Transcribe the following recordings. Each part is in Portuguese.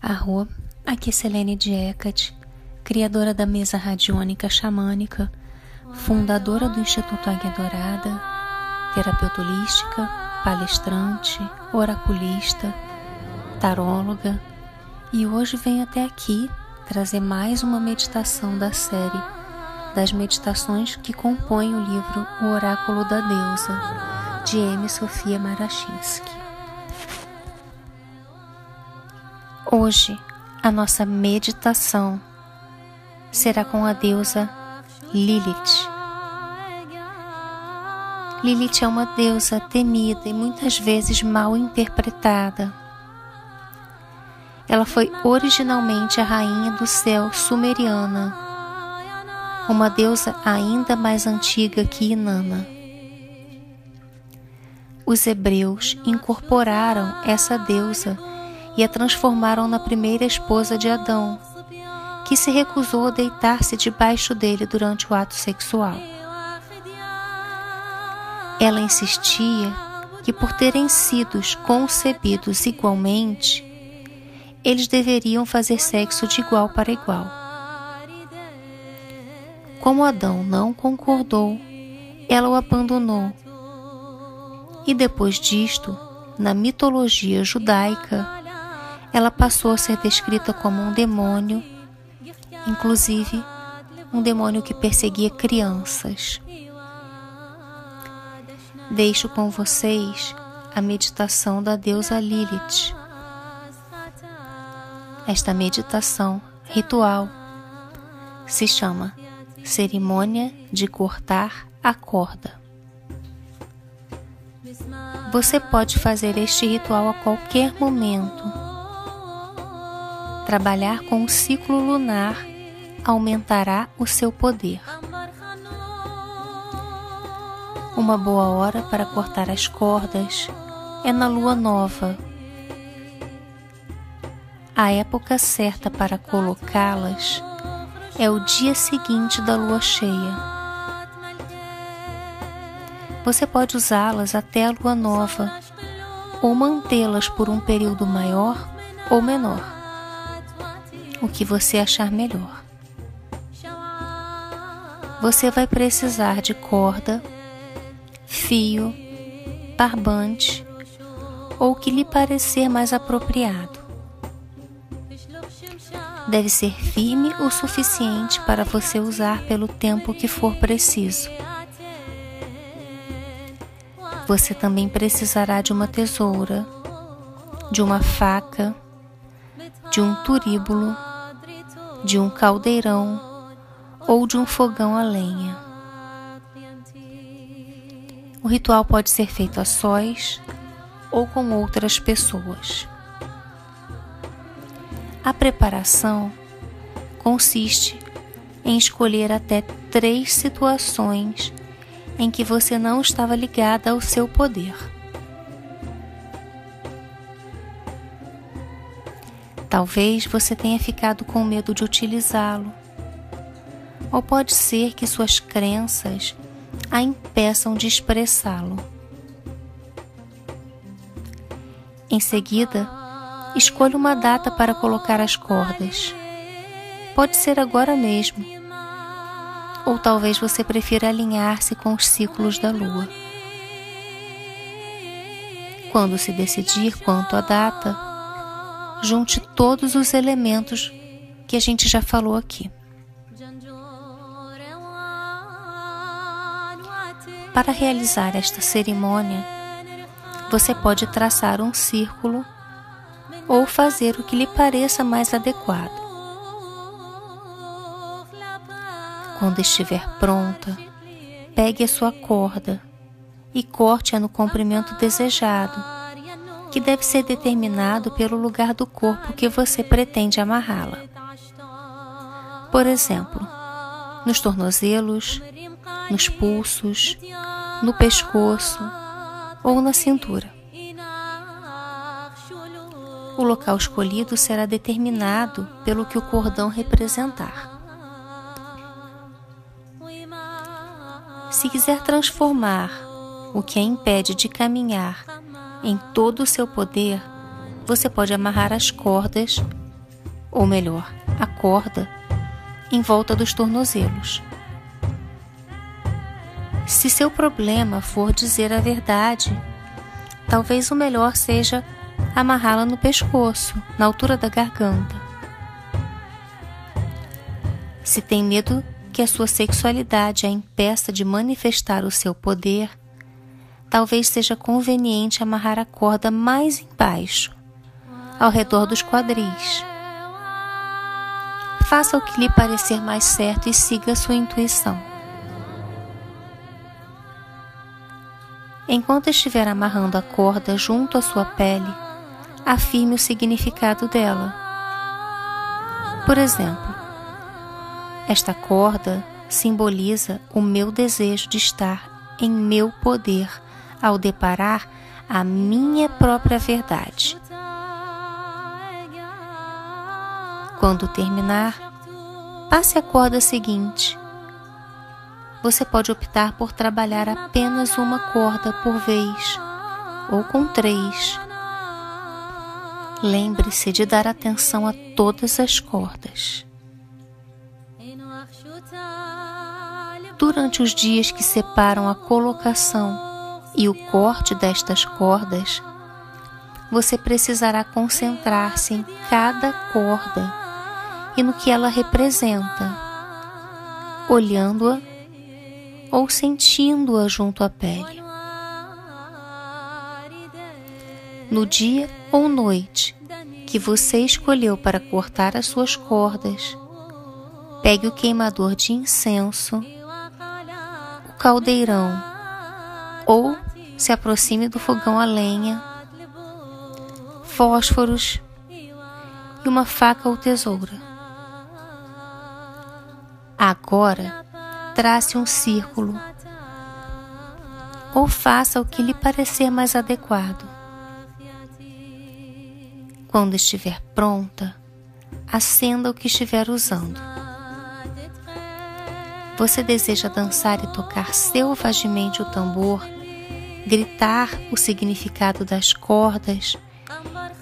Arro, aqui é Selene Diecat, criadora da mesa radiônica xamânica, fundadora do Instituto Águia Dourada, terapeuta holística, palestrante, oraculista, taróloga, e hoje venho até aqui trazer mais uma meditação da série das meditações que compõem o livro O Oráculo da Deusa, de M. Sofia Marachinsky. Hoje, a nossa meditação será com a deusa Lilith. Lilith é uma deusa temida e muitas vezes mal interpretada. Ela foi originalmente a rainha do céu sumeriana, uma deusa ainda mais antiga que Inanna. Os hebreus incorporaram essa deusa e a transformaram na primeira esposa de Adão, que se recusou a deitar-se debaixo dele durante o ato sexual. Ela insistia que, por terem sido concebidos igualmente, eles deveriam fazer sexo de igual para igual. Como Adão não concordou, ela o abandonou. E depois disto, na mitologia judaica, ela passou a ser descrita como um demônio, inclusive um demônio que perseguia crianças. Deixo com vocês a meditação da deusa Lilith. Esta meditação ritual se chama Cerimônia de Cortar a Corda. Você pode fazer este ritual a qualquer momento Trabalhar com o ciclo lunar aumentará o seu poder. Uma boa hora para cortar as cordas é na lua nova. A época certa para colocá-las é o dia seguinte da lua cheia. Você pode usá-las até a lua nova ou mantê-las por um período maior ou menor o que você achar melhor. Você vai precisar de corda, fio, barbante ou o que lhe parecer mais apropriado. Deve ser firme o suficiente para você usar pelo tempo que for preciso. Você também precisará de uma tesoura, de uma faca, de um turíbulo de um caldeirão ou de um fogão a lenha. O ritual pode ser feito a sós ou com outras pessoas. A preparação consiste em escolher até três situações em que você não estava ligada ao seu poder. Talvez você tenha ficado com medo de utilizá-lo. Ou pode ser que suas crenças a impeçam de expressá-lo. Em seguida, escolha uma data para colocar as cordas. Pode ser agora mesmo. Ou talvez você prefira alinhar-se com os ciclos da lua. Quando se decidir quanto à data, junte todos os elementos que a gente já falou aqui. Para realizar esta cerimônia, você pode traçar um círculo ou fazer o que lhe pareça mais adequado. Quando estiver pronta, pegue a sua corda e corte-a no comprimento desejado que deve ser determinado pelo lugar do corpo que você pretende amarrá-la. Por exemplo, nos tornozelos, nos pulsos, no pescoço ou na cintura. O local escolhido será determinado pelo que o cordão representar. Se quiser transformar o que a impede de caminhar em todo o seu poder, você pode amarrar as cordas, ou melhor, a corda, em volta dos tornozelos. Se seu problema for dizer a verdade, talvez o melhor seja amarrá-la no pescoço, na altura da garganta. Se tem medo que a sua sexualidade a impeça de manifestar o seu poder, talvez seja conveniente amarrar a corda mais embaixo, ao redor dos quadris. Faça o que lhe parecer mais certo e siga sua intuição. Enquanto estiver amarrando a corda junto à sua pele, afirme o significado dela. Por exemplo, esta corda simboliza o meu desejo de estar em meu poder ao deparar a minha própria verdade. Quando terminar, passe a corda seguinte. Você pode optar por trabalhar apenas uma corda por vez ou com três. Lembre-se de dar atenção a todas as cordas. Durante os dias que separam a colocação e o corte destas cordas, você precisará concentrar-se em cada corda e no que ela representa, olhando-a ou sentindo-a junto à pele. No dia ou noite que você escolheu para cortar as suas cordas, pegue o queimador de incenso caldeirão ou se aproxime do fogão a lenha, fósforos e uma faca ou tesoura. Agora, trace um círculo ou faça o que lhe parecer mais adequado. Quando estiver pronta, acenda o que estiver usando. Você deseja dançar e tocar selvagemente o tambor, gritar o significado das cordas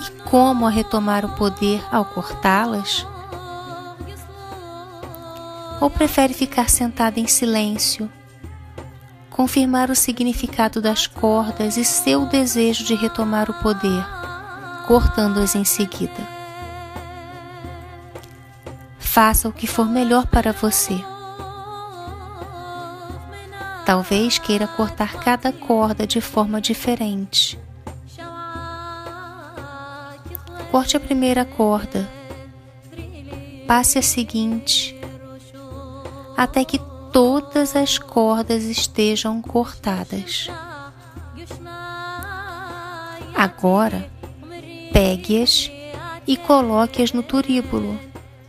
e como a retomar o poder ao cortá-las? Ou prefere ficar sentada em silêncio, confirmar o significado das cordas e seu desejo de retomar o poder, cortando-as em seguida? Faça o que for melhor para você. Talvez queira cortar cada corda de forma diferente. Corte a primeira corda, passe a seguinte, até que todas as cordas estejam cortadas. Agora, pegue-as e coloque-as no turíbulo,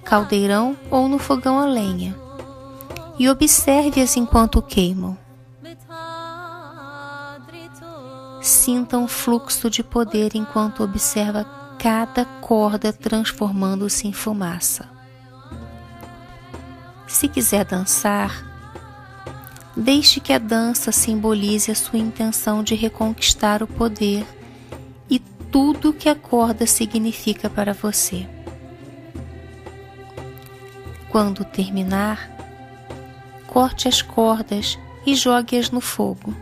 caldeirão ou no fogão a lenha, e observe-as enquanto queimam. Sinta um fluxo de poder enquanto observa cada corda transformando-se em fumaça. Se quiser dançar, deixe que a dança simbolize a sua intenção de reconquistar o poder tudo que a corda significa para você. Quando terminar, corte as cordas e jogue-as no fogo.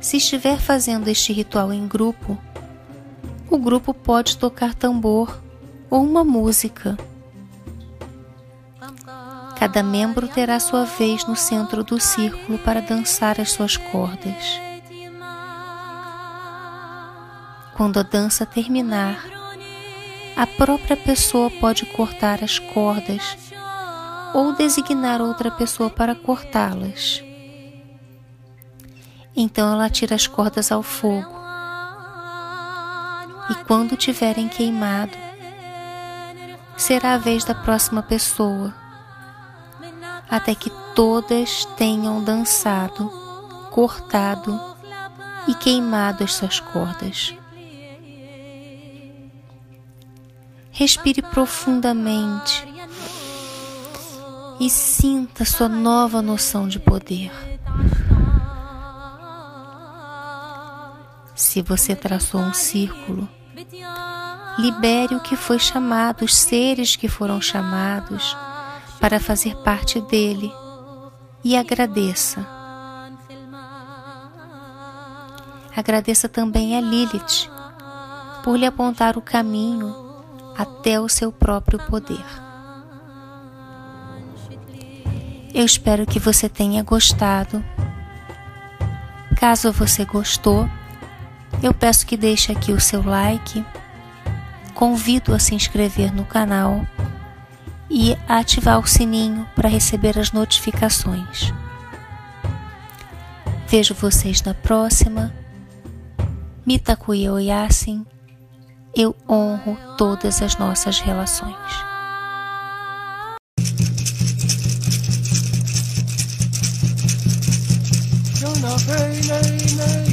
Se estiver fazendo este ritual em grupo, o grupo pode tocar tambor ou uma música. Cada membro terá sua vez no centro do círculo para dançar as suas cordas. Quando a dança terminar, a própria pessoa pode cortar as cordas ou designar outra pessoa para cortá-las. Então ela tira as cordas ao fogo. E quando tiverem queimado, será a vez da próxima pessoa, até que todas tenham dançado, cortado e queimado as suas cordas. Respire profundamente e sinta sua nova noção de poder. Se você traçou um círculo, libere o que foi chamado, os seres que foram chamados para fazer parte dele e agradeça. Agradeça também a Lilith por lhe apontar o caminho até o seu próprio poder. Eu espero que você tenha gostado. Caso você gostou, eu peço que deixe aqui o seu like, convido a se inscrever no canal e a ativar o sininho para receber as notificações. Vejo vocês na próxima. Mitakuya Oyasin, eu honro todas as nossas relações.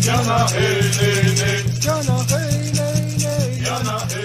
Yana, hey, hey, hey. Yana, hey, hey, hey. Yana, hey.